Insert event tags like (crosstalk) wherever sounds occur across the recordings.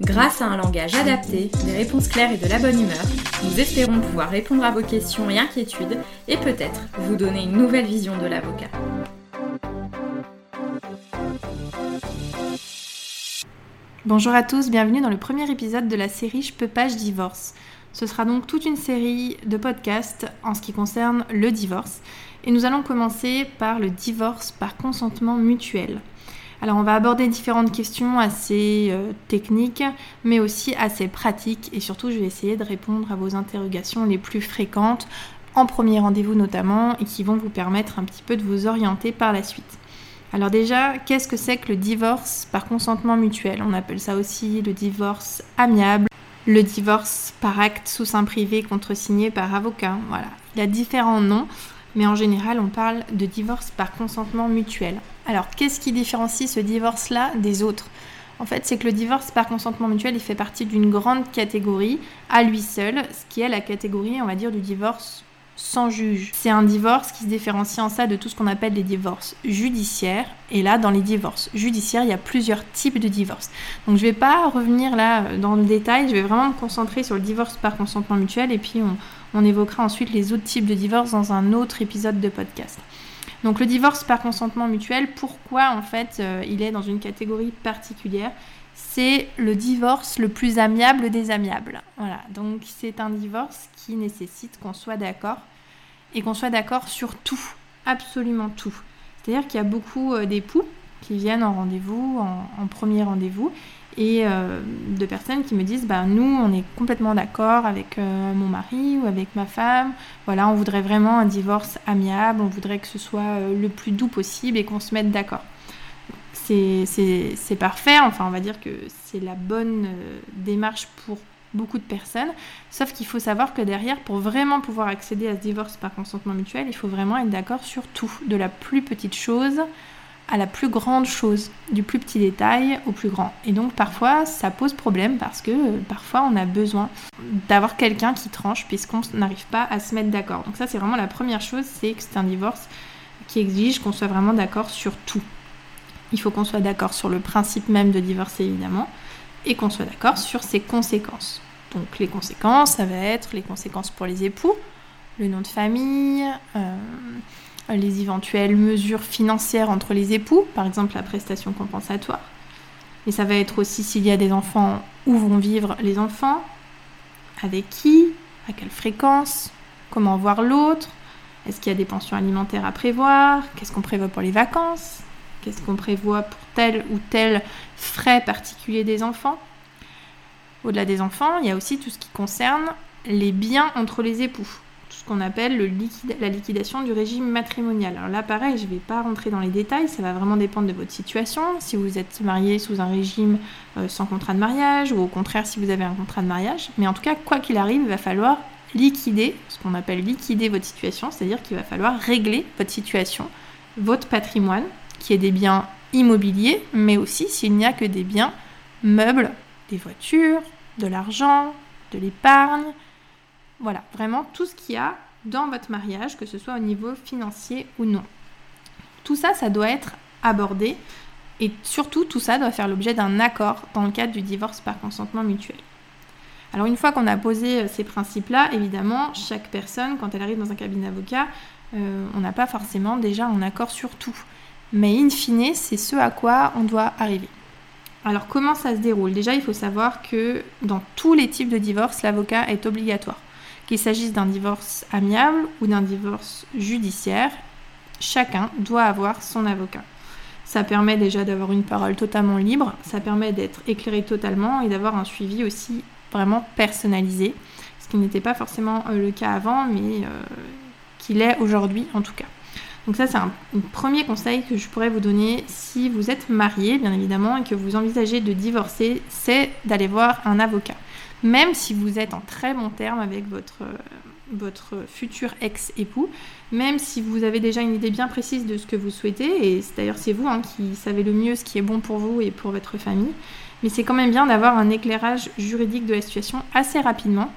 Grâce à un langage adapté, des réponses claires et de la bonne humeur, nous espérons pouvoir répondre à vos questions et inquiétudes et peut-être vous donner une nouvelle vision de l'avocat. Bonjour à tous, bienvenue dans le premier épisode de la série Je peux pas, je divorce. Ce sera donc toute une série de podcasts en ce qui concerne le divorce. Et nous allons commencer par le divorce par consentement mutuel. Alors on va aborder différentes questions assez euh, techniques, mais aussi assez pratiques, et surtout je vais essayer de répondre à vos interrogations les plus fréquentes, en premier rendez-vous notamment, et qui vont vous permettre un petit peu de vous orienter par la suite. Alors déjà, qu'est-ce que c'est que le divorce par consentement mutuel? On appelle ça aussi le divorce amiable, le divorce par acte sous sein privé contresigné par avocat. Voilà, il y a différents noms, mais en général on parle de divorce par consentement mutuel. Alors, qu'est-ce qui différencie ce divorce-là des autres? En fait, c'est que le divorce par consentement mutuel, il fait partie d'une grande catégorie à lui seul, ce qui est la catégorie, on va dire, du divorce sans juge. C'est un divorce qui se différencie en ça de tout ce qu'on appelle les divorces judiciaires. Et là, dans les divorces judiciaires, il y a plusieurs types de divorces. Donc je ne vais pas revenir là dans le détail, je vais vraiment me concentrer sur le divorce par consentement mutuel et puis on, on évoquera ensuite les autres types de divorces dans un autre épisode de podcast. Donc le divorce par consentement mutuel, pourquoi en fait euh, il est dans une catégorie particulière? C'est le divorce le plus amiable des amiables. Voilà, donc c'est un divorce qui nécessite qu'on soit d'accord et qu'on soit d'accord sur tout, absolument tout. C'est-à-dire qu'il y a beaucoup euh, d'époux qui viennent en rendez-vous, en premier rendez-vous, et euh, de personnes qui me disent bah, nous on est complètement d'accord avec euh, mon mari ou avec ma femme. Voilà on voudrait vraiment un divorce amiable. On voudrait que ce soit euh, le plus doux possible et qu'on se mette d'accord. C'est parfait. Enfin on va dire que c'est la bonne démarche pour beaucoup de personnes. Sauf qu'il faut savoir que derrière pour vraiment pouvoir accéder à ce divorce par consentement mutuel il faut vraiment être d'accord sur tout de la plus petite chose à la plus grande chose, du plus petit détail au plus grand. Et donc parfois ça pose problème parce que euh, parfois on a besoin d'avoir quelqu'un qui tranche puisqu'on n'arrive pas à se mettre d'accord. Donc ça c'est vraiment la première chose, c'est que c'est un divorce qui exige qu'on soit vraiment d'accord sur tout. Il faut qu'on soit d'accord sur le principe même de divorcer évidemment et qu'on soit d'accord sur ses conséquences. Donc les conséquences, ça va être les conséquences pour les époux, le nom de famille, euh, les éventuelles mesures financières entre les époux, par exemple la prestation compensatoire. Mais ça va être aussi s'il y a des enfants, où vont vivre les enfants, avec qui, à quelle fréquence, comment voir l'autre, est-ce qu'il y a des pensions alimentaires à prévoir, qu'est-ce qu'on prévoit pour les vacances, qu'est-ce qu'on prévoit pour tel ou tel frais particulier des enfants. Au-delà des enfants, il y a aussi tout ce qui concerne les biens entre les époux qu'on appelle le la liquidation du régime matrimonial. Alors là, pareil, je ne vais pas rentrer dans les détails, ça va vraiment dépendre de votre situation. Si vous êtes marié sous un régime euh, sans contrat de mariage, ou au contraire si vous avez un contrat de mariage. Mais en tout cas, quoi qu'il arrive, il va falloir liquider, ce qu'on appelle liquider votre situation, c'est-à-dire qu'il va falloir régler votre situation, votre patrimoine, qui est des biens immobiliers, mais aussi s'il n'y a que des biens meubles, des voitures, de l'argent, de l'épargne, voilà, vraiment tout ce qu'il y a dans votre mariage, que ce soit au niveau financier ou non. Tout ça, ça doit être abordé et surtout tout ça doit faire l'objet d'un accord dans le cadre du divorce par consentement mutuel. Alors une fois qu'on a posé euh, ces principes-là, évidemment, chaque personne, quand elle arrive dans un cabinet d'avocat, euh, on n'a pas forcément déjà un accord sur tout. Mais in fine, c'est ce à quoi on doit arriver. Alors comment ça se déroule? Déjà, il faut savoir que dans tous les types de divorce, l'avocat est obligatoire. Qu'il s'agisse d'un divorce amiable ou d'un divorce judiciaire, chacun doit avoir son avocat. Ça permet déjà d'avoir une parole totalement libre, ça permet d'être éclairé totalement et d'avoir un suivi aussi vraiment personnalisé, ce qui n'était pas forcément euh, le cas avant, mais euh, qu'il est aujourd'hui en tout cas. Donc ça c'est un, un, premier conseil que je pourrais vous donner si vous êtes marié bien évidemment et que vous envisagez de divorcer, c'est d'aller voir un avocat même si vous êtes en très bon terme avec votre, votre futur ex-époux, même si vous avez déjà une idée bien précise de ce que vous souhaitez, et d'ailleurs c'est vous hein, qui savez le mieux ce qui est bon pour vous et pour votre famille, mais c'est quand même bien d'avoir un éclairage juridique de la situation assez rapidement,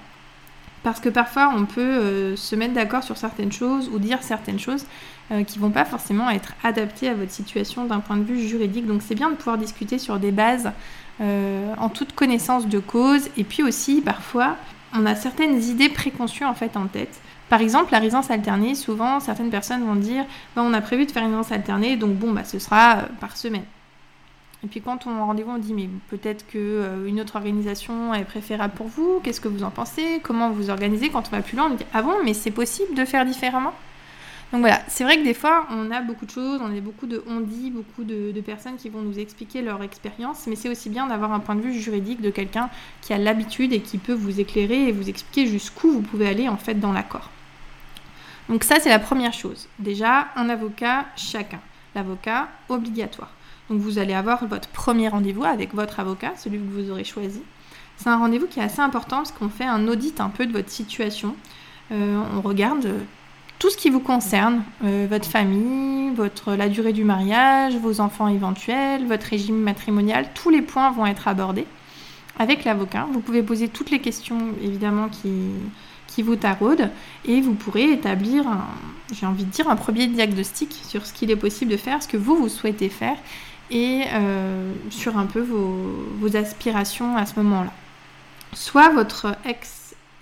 parce que parfois on peut euh, se mettre d'accord sur certaines choses ou dire certaines choses euh, qui vont pas forcément être adaptées à votre situation d'un point de vue juridique, donc c'est bien de pouvoir discuter sur des bases euh, en toute connaissance de cause, et puis aussi parfois on a certaines idées préconçues en fait en tête. Par exemple, la résidence alternée, souvent certaines personnes vont dire on a prévu de faire une résidence alternée, donc bon, bah, ce sera euh, par semaine. Et puis quand on rendez-vous, on dit mais peut-être qu'une euh, autre organisation est préférable pour vous, qu'est-ce que vous en pensez, comment vous organisez? Quand on va plus loin, on dit ah bon, mais c'est possible de faire différemment? Donc voilà, c'est vrai que des fois, on a beaucoup de choses, on a beaucoup de on-dit, beaucoup de, personnes qui vont nous expliquer leur expérience, mais c'est aussi bien d'avoir un point de vue juridique de quelqu'un qui a l'habitude et qui peut vous éclairer et vous expliquer jusqu'où vous pouvez aller en fait dans l'accord. Donc ça, c'est la première chose. Déjà, un avocat chacun. L'avocat obligatoire. Donc vous allez avoir votre premier rendez-vous avec votre avocat, celui que vous aurez choisi. C'est un rendez-vous qui est assez important parce qu'on fait un audit un peu de votre situation. Euh, on regarde tout ce qui vous concerne, euh, votre famille, la durée du mariage, vos enfants éventuels, votre régime matrimonial, tous les points vont être abordés avec l'avocat. Vous pouvez poser toutes les questions évidemment qui, vous taraudent et vous pourrez établir, j'ai envie de dire, un premier diagnostic sur ce qu'il est possible de faire, ce que vous, vous souhaitez faire et euh, sur un peu vos aspirations à ce moment-là. Soit votre ex,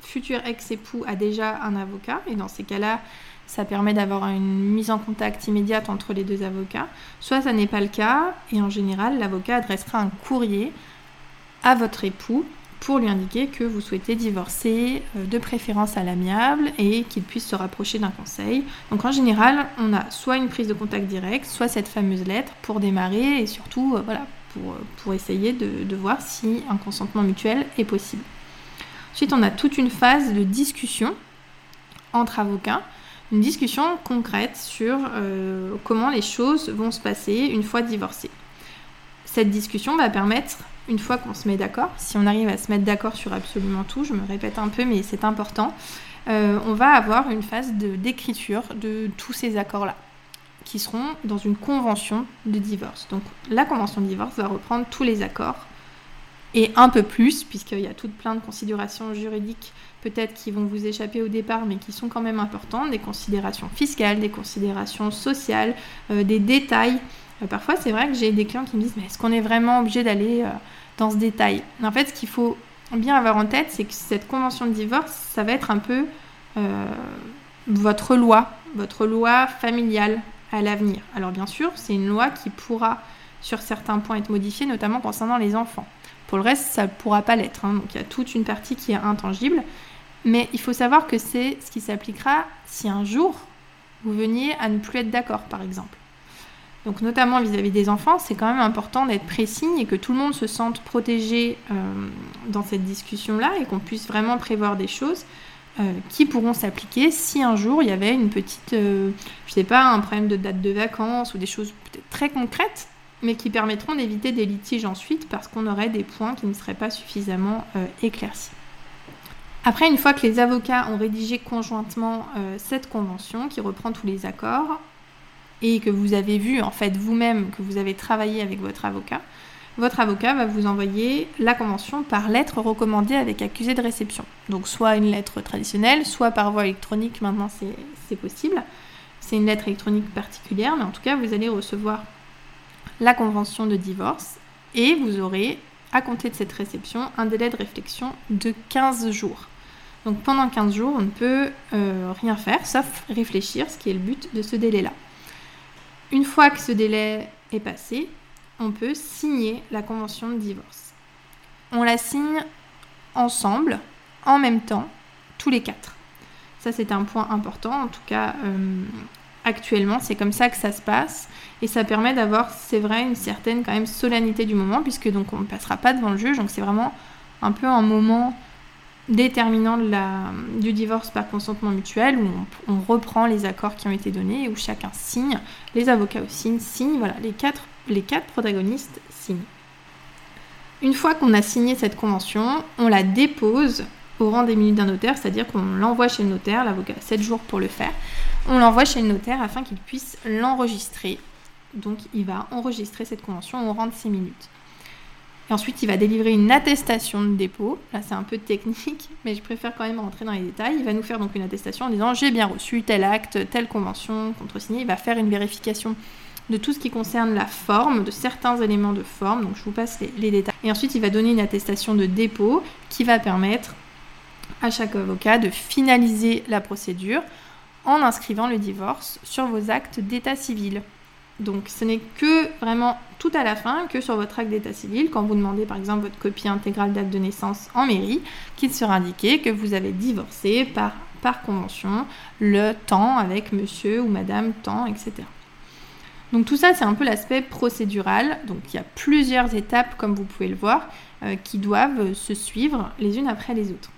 futur ex-époux a déjà un avocat et dans ces cas-là, ça permet d'avoir une mise en contact immédiate entre les deux avocats. Soit ça n'est pas le cas, et en général, l'avocat adressera un courrier à votre époux pour lui indiquer que vous souhaitez divorcer, euh, de préférence à l'amiable, et qu'il puisse se rapprocher d'un conseil. Donc en général, on a soit une prise de contact direct, soit cette fameuse lettre pour démarrer, et surtout, euh, voilà, pour, euh, essayer de voir si un consentement mutuel est possible. Ensuite, on a toute une phase de discussion entre avocats une discussion concrète sur euh, comment les choses vont se passer une fois divorcé. Cette discussion va permettre, une fois qu'on se met d'accord, si on arrive à se mettre d'accord sur absolument tout, je me répète un peu mais c'est important, euh, on va avoir une phase d'écriture de, tous ces accords-là qui seront dans une convention de divorce. Donc la convention de divorce va reprendre tous les accords et un peu plus, puisqu'il y a toutes plein de considérations juridiques peut-être qui vont vous échapper au départ, mais qui sont quand même importantes, des considérations fiscales, des considérations sociales, euh, des détails. Euh, parfois, c'est vrai que j'ai des clients qui me disent, mais est-ce qu'on est vraiment obligé d'aller euh, dans ce détail? En fait, ce qu'il faut bien avoir en tête, c'est que cette convention de divorce, ça va être un peu votre loi, votre loi familiale à l'avenir. Alors bien sûr, c'est une loi qui pourra sur certains points être modifiée, notamment concernant les enfants. Pour le reste, ça ne pourra pas l'être. Hein. Donc il y a toute une partie qui est intangible. Mais il faut savoir que c'est ce qui s'appliquera si un jour vous veniez à ne plus être d'accord, par exemple. Donc notamment vis-à-vis des enfants, c'est quand même important d'être précis et que tout le monde se sente protégé euh, dans cette discussion-là et qu'on puisse vraiment prévoir des choses euh, qui pourront s'appliquer si un jour il y avait une petite, euh, je sais pas, un problème de date de vacances ou des choses peut-être très concrètes, mais qui permettront d'éviter des litiges ensuite parce qu'on aurait des points qui ne seraient pas suffisamment éclaircis. Après, une fois que les avocats ont rédigé conjointement euh, cette convention qui reprend tous les accords et que vous avez vu en fait vous-même que vous avez travaillé avec votre avocat, votre avocat va vous envoyer la convention par lettre recommandée avec accusé de réception. Donc soit une lettre traditionnelle, soit par voie électronique, maintenant c'est possible. C'est une lettre électronique particulière, mais en tout cas vous allez recevoir la convention de divorce et vous aurez à compter de cette réception un délai de réflexion de 15 jours. Donc pendant 15 jours, on ne peut euh, rien faire sauf réfléchir, ce qui est le but de ce délai-là. Une fois que ce délai est passé, on peut signer la convention de divorce. On la signe ensemble, en même temps, tous les quatre. Ça, c'est un point important. En tout cas, euh, actuellement, c'est comme ça que ça se passe. Et ça permet d'avoir, c'est vrai, une certaine quand même solennité du moment, puisque donc on ne passera pas devant le juge. Donc c'est vraiment un peu un moment déterminant du divorce par consentement mutuel, où on, reprend les accords qui ont été donnés, où chacun signe, les avocats aussi signent, voilà, les quatre, les quatre protagonistes signent. Une fois qu'on a signé cette convention, on la dépose au rang des minutes d'un notaire, c'est-à-dire qu'on l'envoie chez le notaire, l'avocat a 7 jours pour le faire, on l'envoie chez le notaire afin qu'il puisse l'enregistrer. Donc il va enregistrer cette convention au rang de 6 minutes. Et ensuite, il va délivrer une attestation de dépôt. Là, c'est un peu technique, (laughs) mais je préfère quand même rentrer dans les détails. Il va nous faire donc une attestation en disant j'ai bien reçu tel acte, telle convention contresigné. Il va faire une vérification de tout ce qui concerne la forme, de certains éléments de forme. Donc, je vous passe les, détails. Et ensuite, il va donner une attestation de dépôt qui va permettre à chaque avocat de finaliser la procédure en inscrivant le divorce sur vos actes d'état civil. Donc ce n'est que vraiment tout à la fin, que sur votre acte d'état civil, quand vous demandez par exemple votre copie intégrale d'acte de naissance en mairie, qu'il sera indiqué que vous avez divorcé par, par convention le temps avec monsieur ou madame temps, etc. Donc tout ça, c'est un peu l'aspect procédural. Donc il y a plusieurs étapes, comme vous pouvez le voir, euh, qui doivent se suivre les unes après les autres.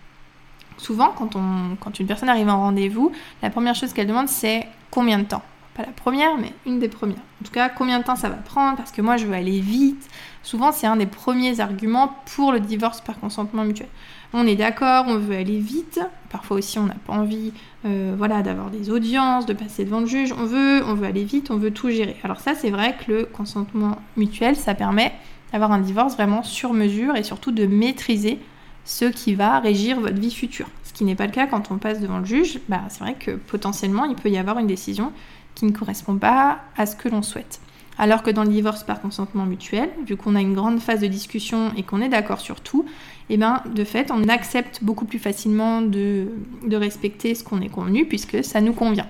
Souvent, quand, une personne arrive en rendez-vous, la première chose qu'elle demande, c'est combien de temps pas la première, mais une des premières. En tout cas, combien de temps ça va prendre Parce que moi, je veux aller vite. Souvent, c'est un des premiers arguments pour le divorce par consentement mutuel. On est d'accord, on veut aller vite. Parfois aussi, on n'a pas envie, euh, voilà, d'avoir des audiences, de passer devant le juge. On veut, on veut aller vite, on veut tout gérer. Alors ça, c'est vrai que le consentement mutuel, ça permet d'avoir un divorce vraiment sur mesure et surtout de maîtriser ce qui va régir votre vie future. Ce qui n'est pas le cas quand on passe devant le juge. Bah, c'est vrai que potentiellement, il peut y avoir une décision qui ne correspond pas à ce que l'on souhaite. Alors que dans le divorce par consentement mutuel, vu qu'on a une grande phase de discussion et qu'on est d'accord sur tout, eh ben, de fait, on accepte beaucoup plus facilement de, de respecter ce qu'on est convenu puisque ça nous convient.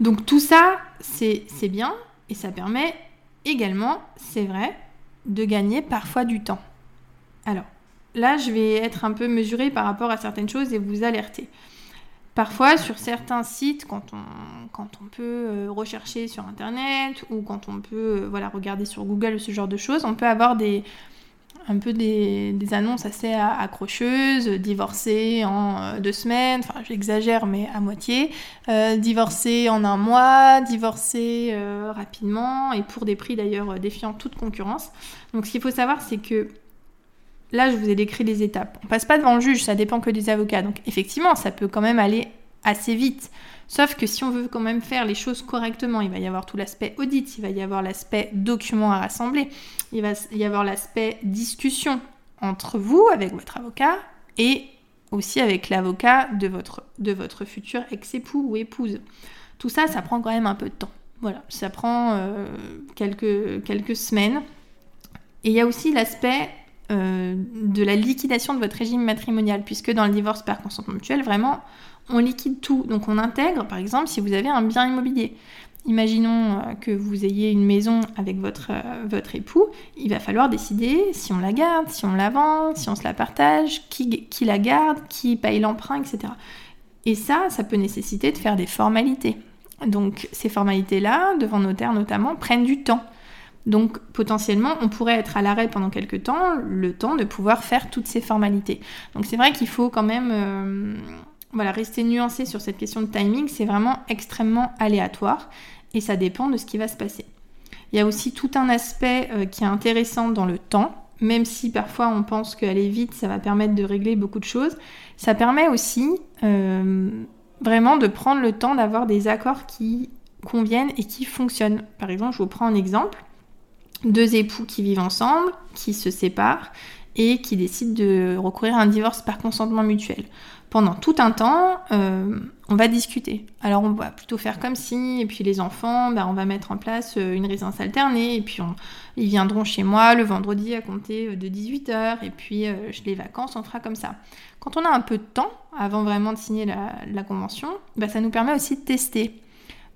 Donc tout ça, c'est bien et ça permet également, c'est vrai, de gagner parfois du temps. Alors, là, je vais être un peu mesurée par rapport à certaines choses et vous alerter. Parfois, sur certains sites, quand on, peut euh, rechercher sur Internet ou quand on peut euh, voilà, regarder sur Google ce genre de choses, on peut avoir des, un peu des, annonces assez accrocheuses, divorcé en euh, deux semaines, enfin j'exagère mais à moitié, divorcé en un mois, divorcé rapidement et pour des prix d'ailleurs défiant toute concurrence. Donc ce qu'il faut savoir c'est que Là, je vous ai décrit les étapes. On passe pas devant le juge, ça dépend que des avocats. Donc effectivement, ça peut quand même aller assez vite. Sauf que si on veut quand même faire les choses correctement, il va y avoir tout l'aspect audit, il va y avoir l'aspect document à rassembler, il va y avoir l'aspect discussion entre vous, avec votre avocat, et aussi avec l'avocat de votre, de votre futur ex-époux ou épouse. Tout ça, ça prend quand même un peu de temps. Voilà, ça prend euh, quelques, quelques semaines. Et il y a aussi l'aspect euh, de la liquidation de votre régime matrimonial, puisque dans le divorce par consentement mutuel, vraiment, on liquide tout. Donc on intègre, par exemple, si vous avez un bien immobilier. Imaginons euh, que vous ayez une maison avec votre, euh, votre époux, il va falloir décider si on la garde, si on la vend, si on se la partage, qui, qui la garde, qui paye l'emprunt, etc. Et ça, ça peut nécessiter de faire des formalités. Donc ces formalités-là, devant notaire notamment, prennent du temps. Donc potentiellement, on pourrait être à l'arrêt pendant quelques temps, le temps de pouvoir faire toutes ces formalités. Donc c'est vrai qu'il faut quand même euh, voilà, rester nuancé sur cette question de timing, c'est vraiment extrêmement aléatoire et ça dépend de ce qui va se passer. Il y a aussi tout un aspect euh, qui est intéressant dans le temps, même si parfois on pense qu'aller vite, ça va permettre de régler beaucoup de choses, ça permet aussi euh, vraiment de prendre le temps d'avoir des accords qui conviennent et qui fonctionnent. Par exemple, je vous prends un exemple deux époux qui vivent ensemble, qui se séparent et qui décident de recourir à un divorce par consentement mutuel. Pendant tout un temps, euh, on va discuter. Alors on va plutôt faire comme si, et puis les enfants, bah, on va mettre en place euh, une résidence alternée, et puis ils viendront chez moi le vendredi à compter euh, de 18h, et puis les vacances, on fera comme ça. Quand on a un peu de temps, avant vraiment de signer la, convention, bah, ça nous permet aussi de tester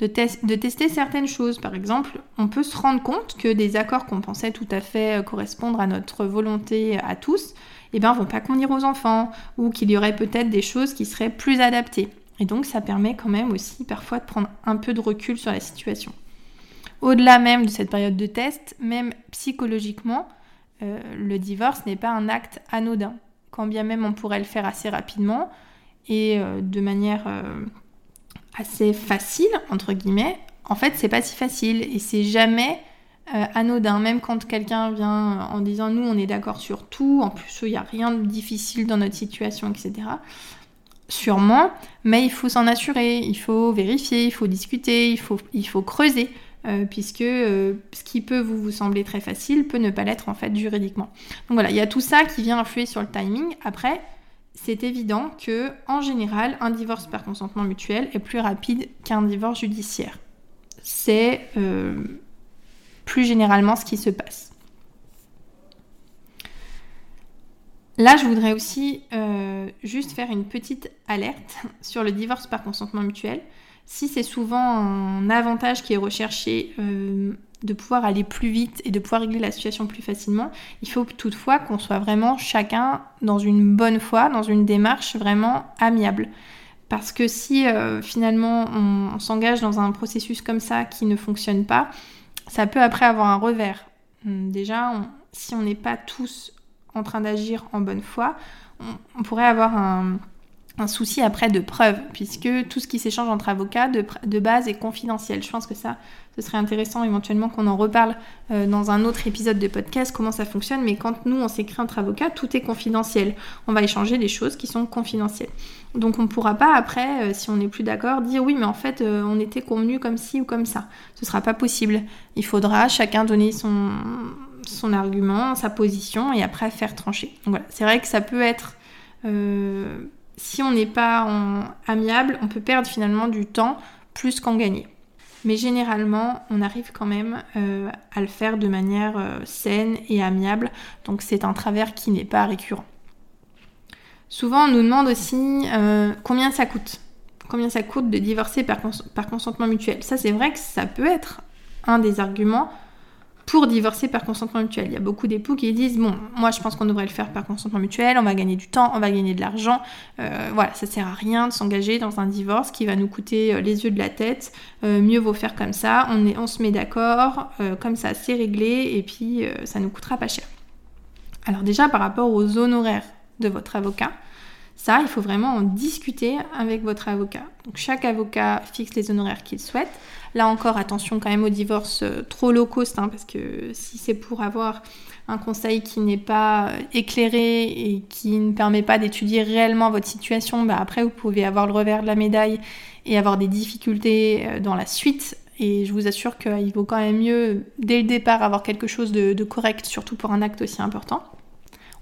de, tester certaines choses. Par exemple, on peut se rendre compte que des accords qu'on pensait tout à fait euh, correspondre à notre volonté à tous, eh ben, vont pas convenir aux enfants, ou qu'il y aurait peut-être des choses qui seraient plus adaptées. Et donc, ça permet quand même aussi parfois de prendre un peu de recul sur la situation. Au-delà même de cette période de test, même psychologiquement, euh, le divorce n'est pas un acte anodin. Quand bien même on pourrait le faire assez rapidement et euh, de manière assez facile, entre guillemets, en fait, c'est pas si facile et c'est jamais euh, anodin, même quand quelqu'un vient en disant nous on est d'accord sur tout, en plus il n'y a rien de difficile dans notre situation, etc. Sûrement, mais il faut s'en assurer, il faut vérifier, il faut discuter, il faut, il faut creuser. Euh, puisque euh, ce qui peut vous, vous sembler très facile peut ne pas l'être en fait juridiquement. Donc voilà, il y a tout ça qui vient influer sur le timing. Après, c'est évident que en général, un divorce par consentement mutuel est plus rapide qu'un divorce judiciaire. C'est plus généralement ce qui se passe. Là, je voudrais aussi euh, juste faire une petite alerte (laughs) sur le divorce par consentement mutuel. Si c'est souvent un avantage qui est recherché euh, de pouvoir aller plus vite et de pouvoir régler la situation plus facilement, il faut toutefois qu'on soit vraiment chacun dans une bonne foi, dans une démarche vraiment amiable. Parce que si euh, finalement on s'engage dans un processus comme ça qui ne fonctionne pas, ça peut après avoir un revers. Hum, déjà, si on n'est pas tous en train d'agir en bonne foi, on, pourrait avoir un, souci après de preuve, puisque tout ce qui s'échange entre avocats de, base est confidentiel. Je pense que ça, ce serait intéressant éventuellement qu'on en reparle euh, dans un autre épisode de podcast, comment ça fonctionne, mais quand nous, on s'écrit entre avocats, tout est confidentiel. On va échanger des choses qui sont confidentielles. Donc on ne pourra pas après, euh, si on n'est plus d'accord, dire oui mais en fait euh, on était convenu comme ci ou comme ça. Ce ne sera pas possible. Il faudra chacun donner son, son argument, sa position et après faire trancher. Donc voilà, c'est vrai que ça peut être... si on n'est pas amiable, on peut perdre finalement du temps plus qu'en gagner. Mais généralement, on arrive quand même à le faire de manière saine et amiable. Donc c'est un travers qui n'est pas récurrent. Souvent, on nous demande aussi euh, combien ça coûte. Combien ça coûte de divorcer par, consentement mutuel. Ça, c'est vrai que ça peut être un des arguments pour divorcer par consentement mutuel. Il y a beaucoup d'époux qui disent bon, moi je pense qu'on devrait le faire par consentement mutuel, on va gagner du temps, on va gagner de l'argent. Euh, voilà, ça sert à rien de s'engager dans un divorce qui va nous coûter euh, les yeux de la tête. mieux vaut faire comme ça, on se met d'accord, comme ça c'est réglé et puis ça nous coûtera pas cher. Alors déjà par rapport aux honoraires de votre avocat. Ça, il faut vraiment en discuter avec votre avocat. Donc chaque avocat fixe les honoraires qu'il souhaite. Là encore, attention quand même au divorce euh, trop low cost, hein, parce que si c'est pour avoir un conseil qui n'est pas éclairé et qui ne permet pas d'étudier réellement votre situation, bah après vous pouvez avoir le revers de la médaille et avoir des difficultés euh, dans la suite. Et je vous assure qu'il vaut quand même mieux, dès le départ, avoir quelque chose de correct, surtout pour un acte aussi important.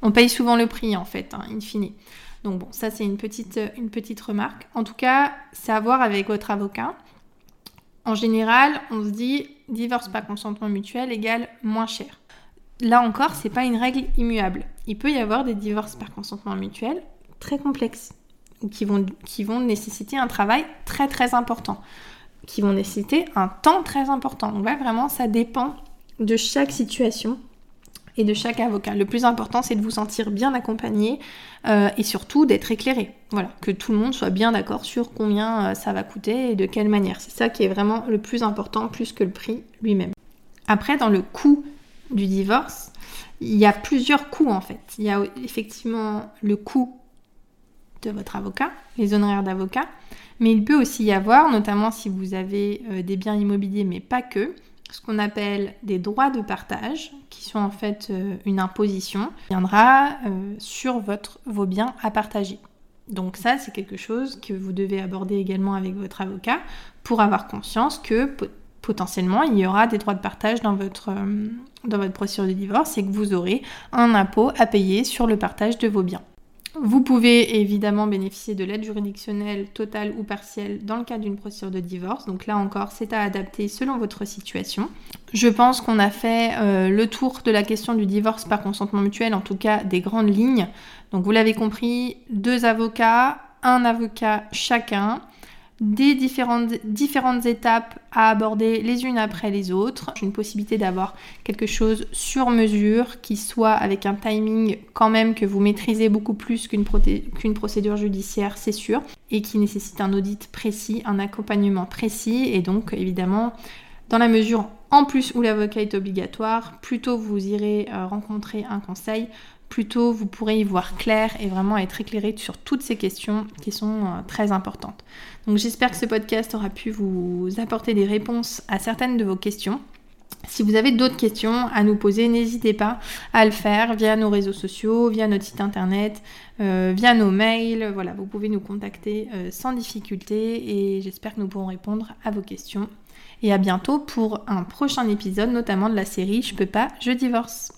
On paye souvent le prix en fait, hein, in fine. Donc bon, ça c'est une petite, une petite remarque. En tout cas, c'est à voir avec votre avocat. En général, on se dit divorce par consentement mutuel égale moins cher. Là encore, c'est pas une règle immuable. Il peut y avoir des divorces par consentement mutuel très complexes ou qui vont, qui vont nécessiter un travail très très important, qui vont nécessiter un temps très important. Donc là, vraiment, ça dépend de chaque situation et de chaque avocat. Le plus important, c'est de vous sentir bien accompagné euh, et surtout d'être éclairé. Voilà, que tout le monde soit bien d'accord sur combien euh, ça va coûter et de quelle manière. C'est ça qui est vraiment le plus important, plus que le prix lui-même. Après, dans le coût du divorce, il y a plusieurs coûts en fait. Il y a effectivement le coût de votre avocat, les honoraires d'avocat, mais il peut aussi y avoir, notamment si vous avez euh, des biens immobiliers, mais pas que, ce qu'on appelle des droits de partage, qui sont en fait euh, une imposition, viendra euh, sur vos biens à partager. Donc ça, c'est quelque chose que vous devez aborder également avec votre avocat pour avoir conscience que potentiellement, il y aura des droits de partage euh, dans votre procédure de divorce et que vous aurez un impôt à payer sur le partage de vos biens. Vous pouvez évidemment bénéficier de l'aide juridictionnelle totale ou partielle dans le cadre d'une procédure de divorce. Donc là encore, c'est à adapter selon votre situation. Je pense qu'on a fait euh, le tour de la question du divorce par consentement mutuel, en tout cas des grandes lignes. Donc vous l'avez compris, deux avocats, un avocat chacun des différentes, étapes à aborder les unes après les autres. Une possibilité d'avoir quelque chose sur mesure qui soit avec un timing quand même que vous maîtrisez beaucoup plus qu'une procédure judiciaire, c'est sûr, et qui nécessite un audit précis, un accompagnement précis, et donc évidemment, dans la mesure en plus où l'avocat est obligatoire, plutôt vous irez euh, rencontrer un conseil, plutôt vous pourrez y voir clair et vraiment être éclairé sur toutes ces questions qui sont euh, très importantes. Donc j'espère que ce podcast aura pu vous apporter des réponses à certaines de vos questions. Si vous avez d'autres questions à nous poser, n'hésitez pas à le faire via nos réseaux sociaux, via notre site internet, euh, via nos mails. Voilà, vous pouvez nous contacter euh, sans difficulté et j'espère que nous pourrons répondre à vos questions. Et à bientôt pour un prochain épisode, notamment de la série Je peux pas, je divorce.